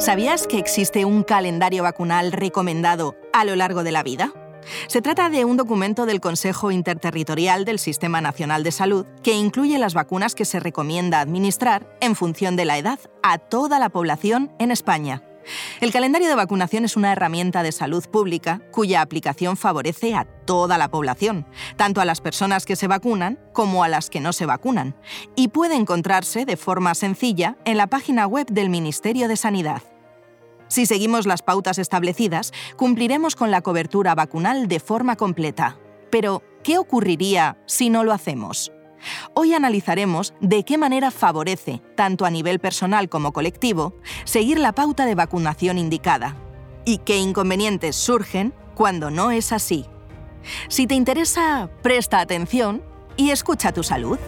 ¿Sabías que existe un calendario vacunal recomendado a lo largo de la vida? Se trata de un documento del Consejo Interterritorial del Sistema Nacional de Salud que incluye las vacunas que se recomienda administrar en función de la edad a toda la población en España. El calendario de vacunación es una herramienta de salud pública cuya aplicación favorece a toda la población, tanto a las personas que se vacunan como a las que no se vacunan, y puede encontrarse de forma sencilla en la página web del Ministerio de Sanidad. Si seguimos las pautas establecidas, cumpliremos con la cobertura vacunal de forma completa. Pero, ¿qué ocurriría si no lo hacemos? Hoy analizaremos de qué manera favorece, tanto a nivel personal como colectivo, seguir la pauta de vacunación indicada y qué inconvenientes surgen cuando no es así. Si te interesa, presta atención y escucha tu salud.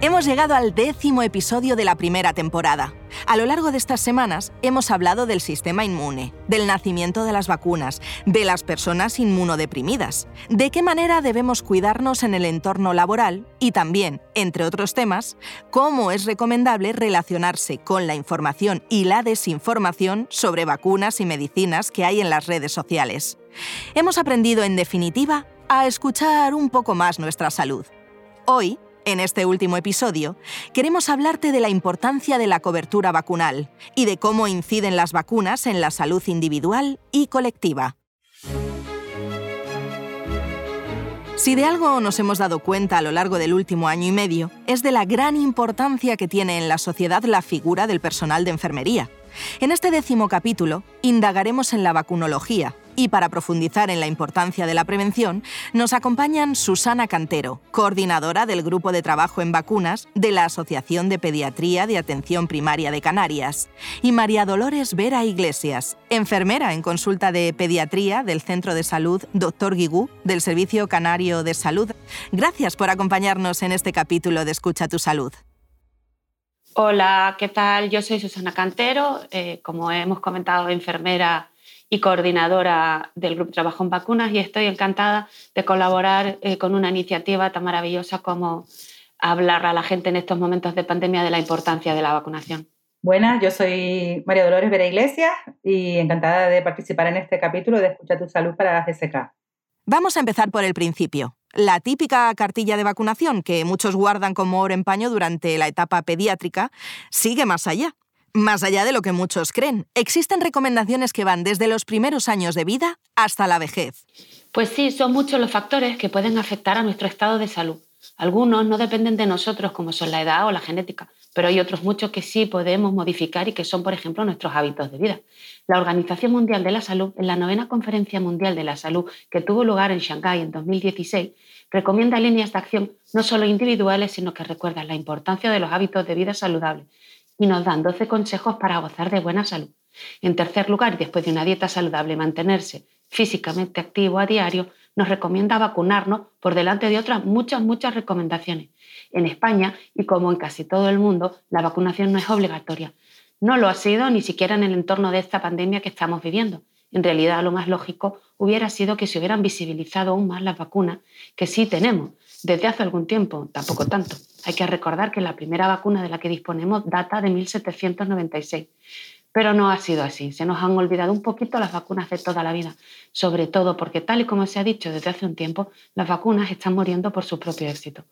Hemos llegado al décimo episodio de la primera temporada. A lo largo de estas semanas hemos hablado del sistema inmune, del nacimiento de las vacunas, de las personas inmunodeprimidas, de qué manera debemos cuidarnos en el entorno laboral y también, entre otros temas, cómo es recomendable relacionarse con la información y la desinformación sobre vacunas y medicinas que hay en las redes sociales. Hemos aprendido, en definitiva, a escuchar un poco más nuestra salud. Hoy en este último episodio, queremos hablarte de la importancia de la cobertura vacunal y de cómo inciden las vacunas en la salud individual y colectiva. Si de algo nos hemos dado cuenta a lo largo del último año y medio, es de la gran importancia que tiene en la sociedad la figura del personal de enfermería. En este décimo capítulo, indagaremos en la vacunología, y para profundizar en la importancia de la prevención, nos acompañan Susana Cantero, coordinadora del Grupo de Trabajo en Vacunas de la Asociación de Pediatría de Atención Primaria de Canarias, y María Dolores Vera Iglesias, enfermera en consulta de pediatría del Centro de Salud Dr. Guigú del Servicio Canario de Salud. Gracias por acompañarnos en este capítulo de Escucha tu Salud. Hola, ¿qué tal? Yo soy Susana Cantero, eh, como hemos comentado, enfermera y coordinadora del Grupo Trabajo en Vacunas y estoy encantada de colaborar eh, con una iniciativa tan maravillosa como hablar a la gente en estos momentos de pandemia de la importancia de la vacunación. Buenas, yo soy María Dolores Vera Iglesias y encantada de participar en este capítulo de Escucha tu Salud para la GSK. Vamos a empezar por el principio. La típica cartilla de vacunación que muchos guardan como oro en paño durante la etapa pediátrica sigue más allá. Más allá de lo que muchos creen, existen recomendaciones que van desde los primeros años de vida hasta la vejez. Pues sí, son muchos los factores que pueden afectar a nuestro estado de salud. Algunos no dependen de nosotros, como son la edad o la genética, pero hay otros muchos que sí podemos modificar y que son, por ejemplo, nuestros hábitos de vida. La Organización Mundial de la Salud, en la novena Conferencia Mundial de la Salud que tuvo lugar en Shanghái en 2016, recomienda líneas de acción no solo individuales, sino que recuerdan la importancia de los hábitos de vida saludables y nos dan 12 consejos para gozar de buena salud. En tercer lugar, después de una dieta saludable y mantenerse físicamente activo a diario, nos recomienda vacunarnos por delante de otras muchas, muchas recomendaciones. En España, y como en casi todo el mundo, la vacunación no es obligatoria. No lo ha sido ni siquiera en el entorno de esta pandemia que estamos viviendo. En realidad, lo más lógico hubiera sido que se hubieran visibilizado aún más las vacunas que sí tenemos desde hace algún tiempo, tampoco tanto. Hay que recordar que la primera vacuna de la que disponemos data de 1796. Pero no ha sido así. Se nos han olvidado un poquito las vacunas de toda la vida, sobre todo porque, tal y como se ha dicho desde hace un tiempo, las vacunas están muriendo por su propio éxito.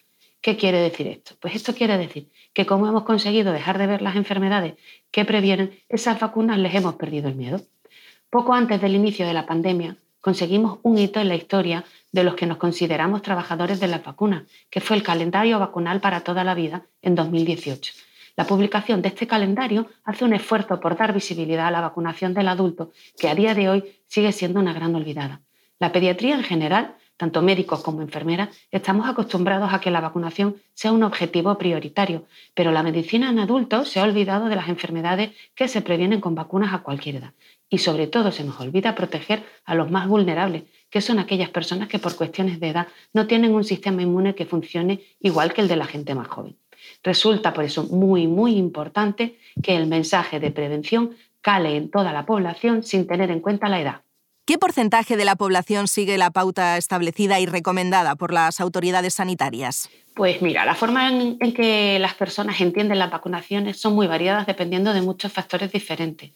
¿Qué quiere decir esto? Pues esto quiere decir que como hemos conseguido dejar de ver las enfermedades que previenen, esas vacunas les hemos perdido el miedo. Poco antes del inicio de la pandemia, conseguimos un hito en la historia de los que nos consideramos trabajadores de las vacunas, que fue el calendario vacunal para toda la vida en 2018. La publicación de este calendario hace un esfuerzo por dar visibilidad a la vacunación del adulto, que a día de hoy sigue siendo una gran olvidada. La pediatría en general, tanto médicos como enfermeras, estamos acostumbrados a que la vacunación sea un objetivo prioritario, pero la medicina en adultos se ha olvidado de las enfermedades que se previenen con vacunas a cualquier edad. Y sobre todo se nos olvida proteger a los más vulnerables, que son aquellas personas que por cuestiones de edad no tienen un sistema inmune que funcione igual que el de la gente más joven. Resulta por eso muy, muy importante que el mensaje de prevención cale en toda la población sin tener en cuenta la edad. ¿Qué porcentaje de la población sigue la pauta establecida y recomendada por las autoridades sanitarias? Pues mira, la forma en, que las personas entienden las vacunaciones son muy variadas dependiendo de muchos factores diferentes.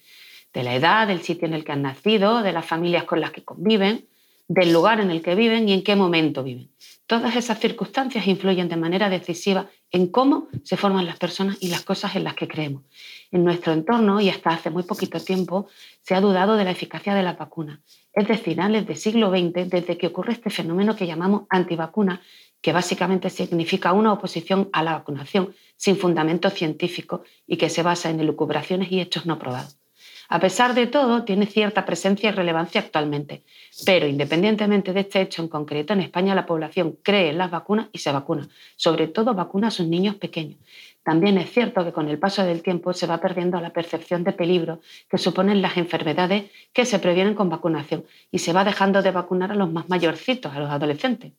De la edad, del sitio en el que han nacido, de las familias con las que conviven, del lugar en el que viven y en qué momento viven. Todas esas circunstancias influyen de manera decisiva en cómo se forman las personas y las cosas en las que creemos. En nuestro entorno, y hasta hace muy poquito tiempo, se ha dudado de la eficacia de la vacuna. Es decir, finales del siglo XX, desde que ocurre este fenómeno que llamamos antivacuna, que básicamente significa una oposición a la vacunación sin fundamento científico y que se basa en elucubraciones y hechos no probados. A pesar de todo, tiene cierta presencia y relevancia actualmente, pero independientemente de este hecho en concreto, en España la población cree en las vacunas y se vacuna, sobre todo vacuna a sus niños pequeños. También es cierto que con el paso del tiempo se va perdiendo la percepción de peligro que suponen las enfermedades que se previenen con vacunación y se va dejando de vacunar a los más mayorcitos, a los adolescentes.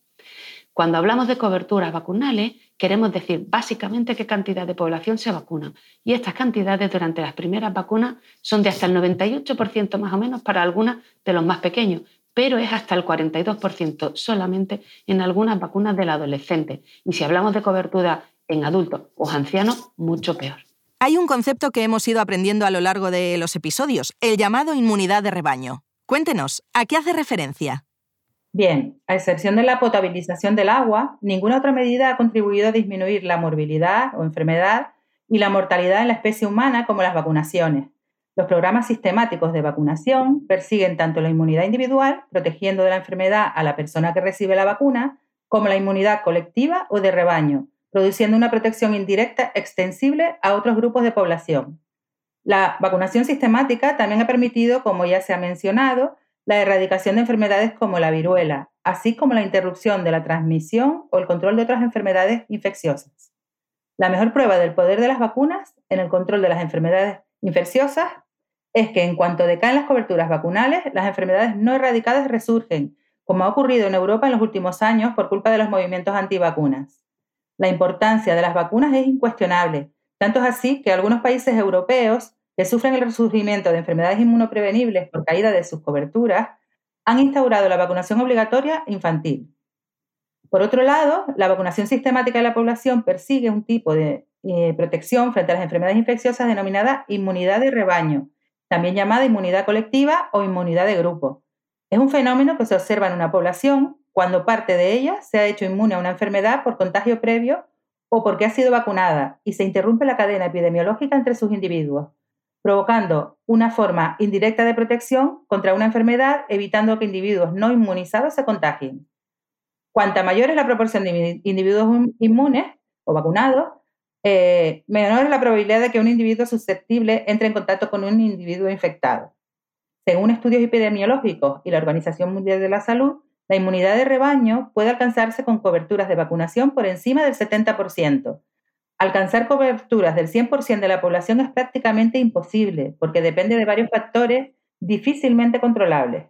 Cuando hablamos de coberturas vacunales, queremos decir básicamente qué cantidad de población se vacuna. Y estas cantidades durante las primeras vacunas son de hasta el 98% más o menos para algunas de los más pequeños, pero es hasta el 42% solamente en algunas vacunas del adolescente. Y si hablamos de cobertura en adultos o ancianos, mucho peor. Hay un concepto que hemos ido aprendiendo a lo largo de los episodios, el llamado inmunidad de rebaño. Cuéntenos, ¿a qué hace referencia? Bien, a excepción de la potabilización del agua, ninguna otra medida ha contribuido a disminuir la morbilidad o enfermedad y la mortalidad en la especie humana como las vacunaciones. Los programas sistemáticos de vacunación persiguen tanto la inmunidad individual, protegiendo de la enfermedad a la persona que recibe la vacuna, como la inmunidad colectiva o de rebaño, produciendo una protección indirecta extensible a otros grupos de población. La vacunación sistemática también ha permitido, como ya se ha mencionado, la erradicación de enfermedades como la viruela, así como la interrupción de la transmisión o el control de otras enfermedades infecciosas. La mejor prueba del poder de las vacunas en el control de las enfermedades infecciosas es que en cuanto decaen las coberturas vacunales, las enfermedades no erradicadas resurgen, como ha ocurrido en Europa en los últimos años por culpa de los movimientos antivacunas. La importancia de las vacunas es incuestionable, tanto es así que algunos países europeos que sufren el resurgimiento de enfermedades inmunoprevenibles por caída de sus coberturas, han instaurado la vacunación obligatoria infantil. Por otro lado, la vacunación sistemática de la población persigue un tipo de eh, protección frente a las enfermedades infecciosas denominada inmunidad de rebaño, también llamada inmunidad colectiva o inmunidad de grupo. Es un fenómeno que se observa en una población cuando parte de ella se ha hecho inmune a una enfermedad por contagio previo o porque ha sido vacunada y se interrumpe la cadena epidemiológica entre sus individuos provocando una forma indirecta de protección contra una enfermedad, evitando que individuos no inmunizados se contagien. Cuanta mayor es la proporción de individuos inmunes o vacunados, eh, menor es la probabilidad de que un individuo susceptible entre en contacto con un individuo infectado. Según estudios epidemiológicos y la Organización Mundial de la Salud, la inmunidad de rebaño puede alcanzarse con coberturas de vacunación por encima del 70%, Alcanzar coberturas del 100% de la población es prácticamente imposible porque depende de varios factores difícilmente controlables.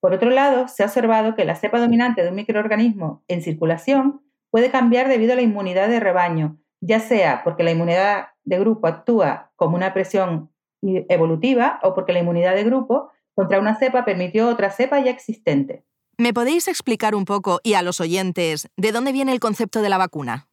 Por otro lado, se ha observado que la cepa dominante de un microorganismo en circulación puede cambiar debido a la inmunidad de rebaño, ya sea porque la inmunidad de grupo actúa como una presión evolutiva o porque la inmunidad de grupo contra una cepa permitió otra cepa ya existente. ¿Me podéis explicar un poco y a los oyentes de dónde viene el concepto de la vacuna?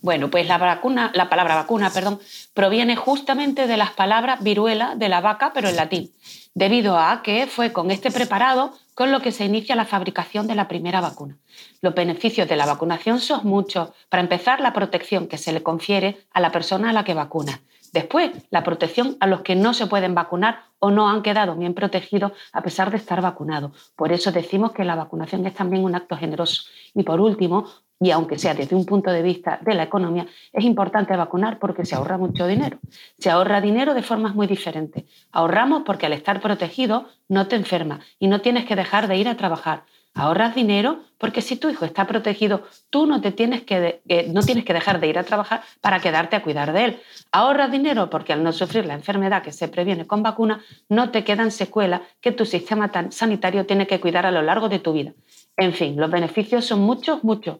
Bueno, pues la, vacuna, la palabra vacuna perdón, proviene justamente de las palabras viruela de la vaca, pero en latín, debido a que fue con este preparado con lo que se inicia la fabricación de la primera vacuna. Los beneficios de la vacunación son muchos. Para empezar, la protección que se le confiere a la persona a la que vacuna. Después, la protección a los que no se pueden vacunar o no han quedado bien protegidos a pesar de estar vacunados. Por eso decimos que la vacunación es también un acto generoso. Y por último, y aunque sea desde un punto de vista de la economía, es importante vacunar porque se ahorra mucho dinero. Se ahorra dinero de formas muy diferentes. Ahorramos porque al estar protegido no te enfermas y no tienes que dejar de ir a trabajar. Ahorras dinero porque si tu hijo está protegido, tú no, te tienes que, eh, no tienes que dejar de ir a trabajar para quedarte a cuidar de él. Ahorras dinero porque al no sufrir la enfermedad que se previene con vacuna, no te quedan secuelas que tu sistema sanitario tiene que cuidar a lo largo de tu vida. En fin, los beneficios son muchos, muchos.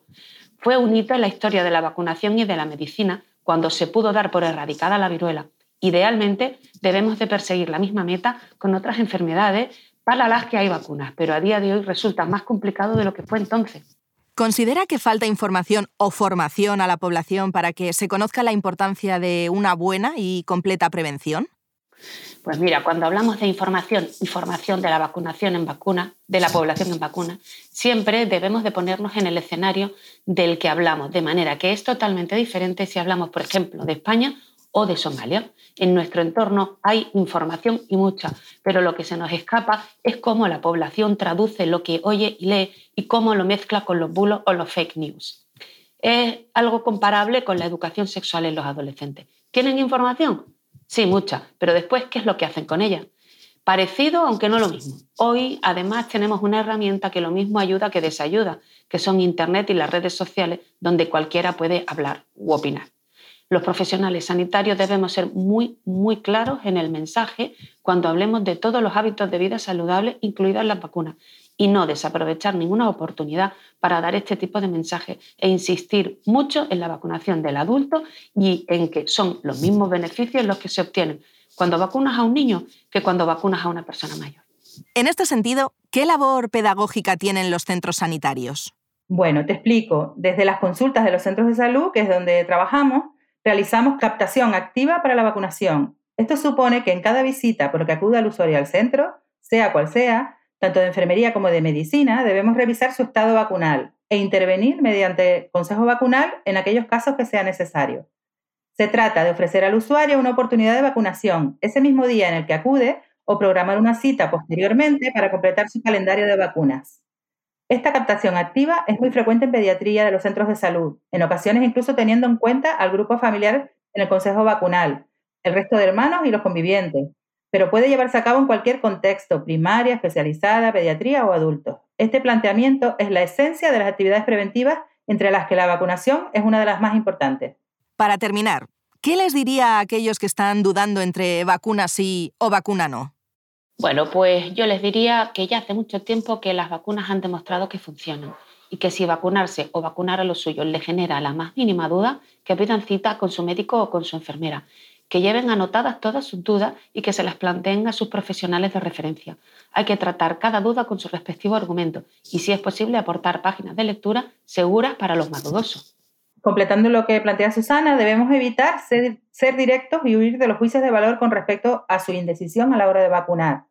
Fue un hito en la historia de la vacunación y de la medicina cuando se pudo dar por erradicada la viruela. Idealmente debemos de perseguir la misma meta con otras enfermedades Para las que hay vacunas, pero a día de hoy resulta más complicado de lo que fue entonces. ¿Considera que falta información o formación a la población para que se conozca la importancia de una buena y completa prevención? Pues mira, cuando hablamos de información y formación de la vacunación en vacuna, de la población en vacuna, siempre debemos de ponernos en el escenario del que hablamos, de manera que es totalmente diferente si hablamos, por ejemplo, de España o de Somalia. En nuestro entorno hay información y mucha, pero lo que se nos escapa es cómo la población traduce lo que oye y lee y cómo lo mezcla con los bulos o los fake news. Es algo comparable con la educación sexual en los adolescentes. ¿Tienen información? Sí, mucha, pero después, ¿qué es lo que hacen con ella? Parecido, aunque no lo mismo. Hoy, además, tenemos una herramienta que lo mismo ayuda que desayuda, que son Internet y las redes sociales, donde cualquiera puede hablar u opinar. Los profesionales sanitarios debemos ser muy, muy claros en el mensaje cuando hablemos de todos los hábitos de vida saludables, incluidas las vacunas, y no desaprovechar ninguna oportunidad para dar este tipo de mensaje e insistir mucho en la vacunación del adulto y en que son los mismos beneficios los que se obtienen cuando vacunas a un niño que cuando vacunas a una persona mayor. En este sentido, ¿qué labor pedagógica tienen los centros sanitarios? Bueno, te explico. Desde las consultas de los centros de salud, que es donde trabajamos, realizamos captación activa para la vacunación. Esto supone que en cada visita por la que acuda el usuario al centro, sea cual sea, tanto de enfermería como de medicina, debemos revisar su estado vacunal e intervenir mediante consejo vacunal en aquellos casos que sea necesario. Se trata de ofrecer al usuario una oportunidad de vacunación ese mismo día en el que acude o programar una cita posteriormente para completar su calendario de vacunas. Esta captación activa es muy frecuente en pediatría de los centros de salud, en ocasiones incluso teniendo en cuenta al grupo familiar en el consejo vacunal, el resto de hermanos y los convivientes, pero puede llevarse a cabo en cualquier contexto, primaria, especializada, pediatría o adultos. Este planteamiento es la esencia de las actividades preventivas, entre las que la vacunación es una de las más importantes. Para terminar, ¿qué les diría a aquellos que están dudando entre vacuna sí o vacuna no? Bueno, pues yo les diría que ya hace mucho tiempo que las vacunas han demostrado que funcionan y que si vacunarse o vacunar a los suyos les genera la más mínima duda, que pidan cita con su médico o con su enfermera, que lleven anotadas todas sus dudas y que se las planteen a sus profesionales de referencia. Hay que tratar cada duda con su respectivo argumento y, si es posible, aportar páginas de lectura seguras para los más dudosos. Completando lo que plantea Susana, debemos evitar ser, ser directos y huir de los juicios de valor con respecto a su indecisión a la hora de vacunar.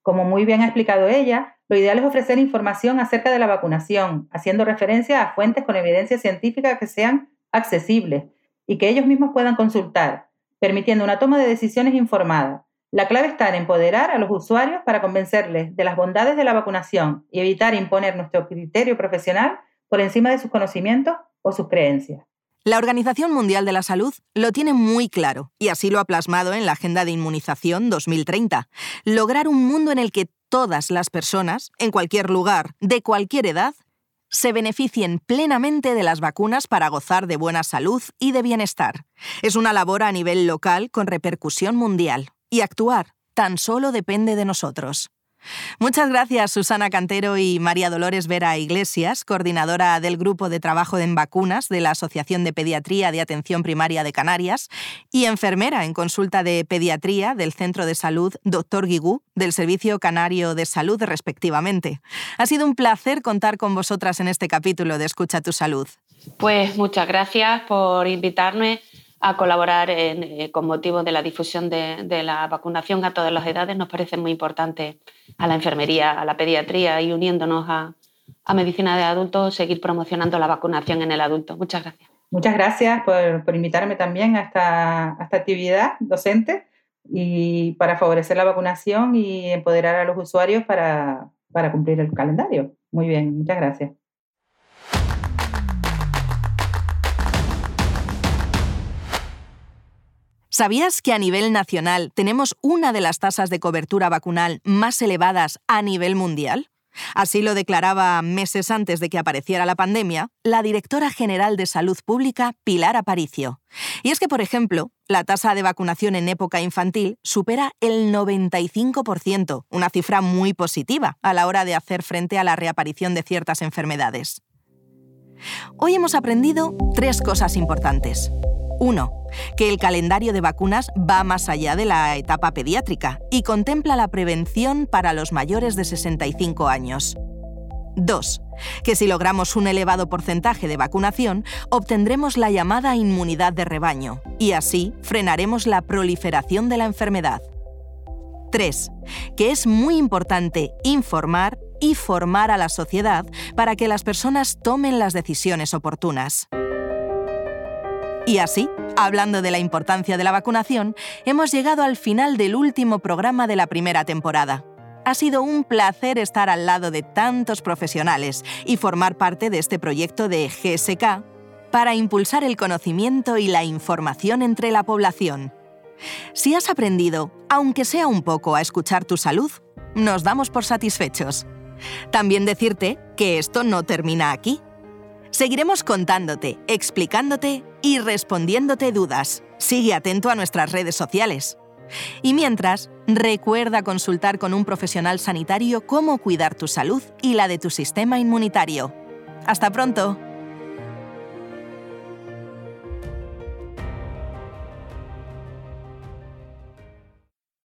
Como muy bien ha explicado ella, lo ideal es ofrecer información acerca de la vacunación, haciendo referencia a fuentes con evidencia científica que sean accesibles y que ellos mismos puedan consultar, permitiendo una toma de decisiones informada. La clave está en empoderar a los usuarios para convencerles de las bondades de la vacunación y evitar imponer nuestro criterio profesional por encima de sus conocimientos o sus creencias. La Organización Mundial de la Salud lo tiene muy claro y así lo ha plasmado en la Agenda de Inmunización 2030. Lograr un mundo en el que todas las personas, en cualquier lugar, de cualquier edad, se beneficien plenamente de las vacunas para gozar de buena salud y de bienestar. Es una labor a nivel local con repercusión mundial y actuar tan solo depende de nosotros. Muchas gracias Susana Cantero y María Dolores Vera Iglesias, coordinadora del Grupo de Trabajo en Vacunas de la Asociación de Pediatría de Atención Primaria de Canarias y enfermera en consulta de pediatría del Centro de Salud Dr. Guigú del Servicio Canario de Salud respectivamente. Ha sido un placer contar con vosotras en este capítulo de Escucha tu Salud. Pues muchas gracias por invitarme a colaborar eh, con motivo de la difusión de, la vacunación a todas las edades. Nos parece muy importante a la enfermería, a la pediatría y uniéndonos a, medicina de adultos, seguir promocionando la vacunación en el adulto. Muchas gracias. Muchas gracias por, invitarme también a esta, actividad docente y para favorecer la vacunación y empoderar a los usuarios para cumplir el calendario. Muy bien, muchas gracias. ¿Sabías que a nivel nacional tenemos una de las tasas de cobertura vacunal más elevadas a nivel mundial? Así lo declaraba meses antes de que apareciera la pandemia la directora general de Salud Pública, Pilar Aparicio. Y es que, por ejemplo, la tasa de vacunación en época infantil supera el 95%, una cifra muy positiva a la hora de hacer frente a la reaparición de ciertas enfermedades. Hoy hemos aprendido tres cosas importantes. 1. que el calendario de vacunas va más allá de la etapa pediátrica y contempla la prevención para los mayores de 65 años. 2. Que si logramos un elevado porcentaje de vacunación, obtendremos la llamada inmunidad de rebaño y así frenaremos la proliferación de la enfermedad. 3. Que es muy importante informar y formar a la sociedad para que las personas tomen las decisiones oportunas. Y así, hablando de la importancia de la vacunación, hemos llegado al final del último programa de la primera temporada. Ha sido un placer estar al lado de tantos profesionales y formar parte de este proyecto de GSK para impulsar el conocimiento y la información entre la población. Si has aprendido, aunque sea un poco, a escuchar tu salud, nos damos por satisfechos. También decirte que esto no termina aquí. Seguiremos contándote, explicándote y respondiéndote dudas. Sigue atento a nuestras redes sociales. Y mientras, recuerda consultar con un profesional sanitario cómo cuidar tu salud y la de tu sistema inmunitario. ¡Hasta pronto!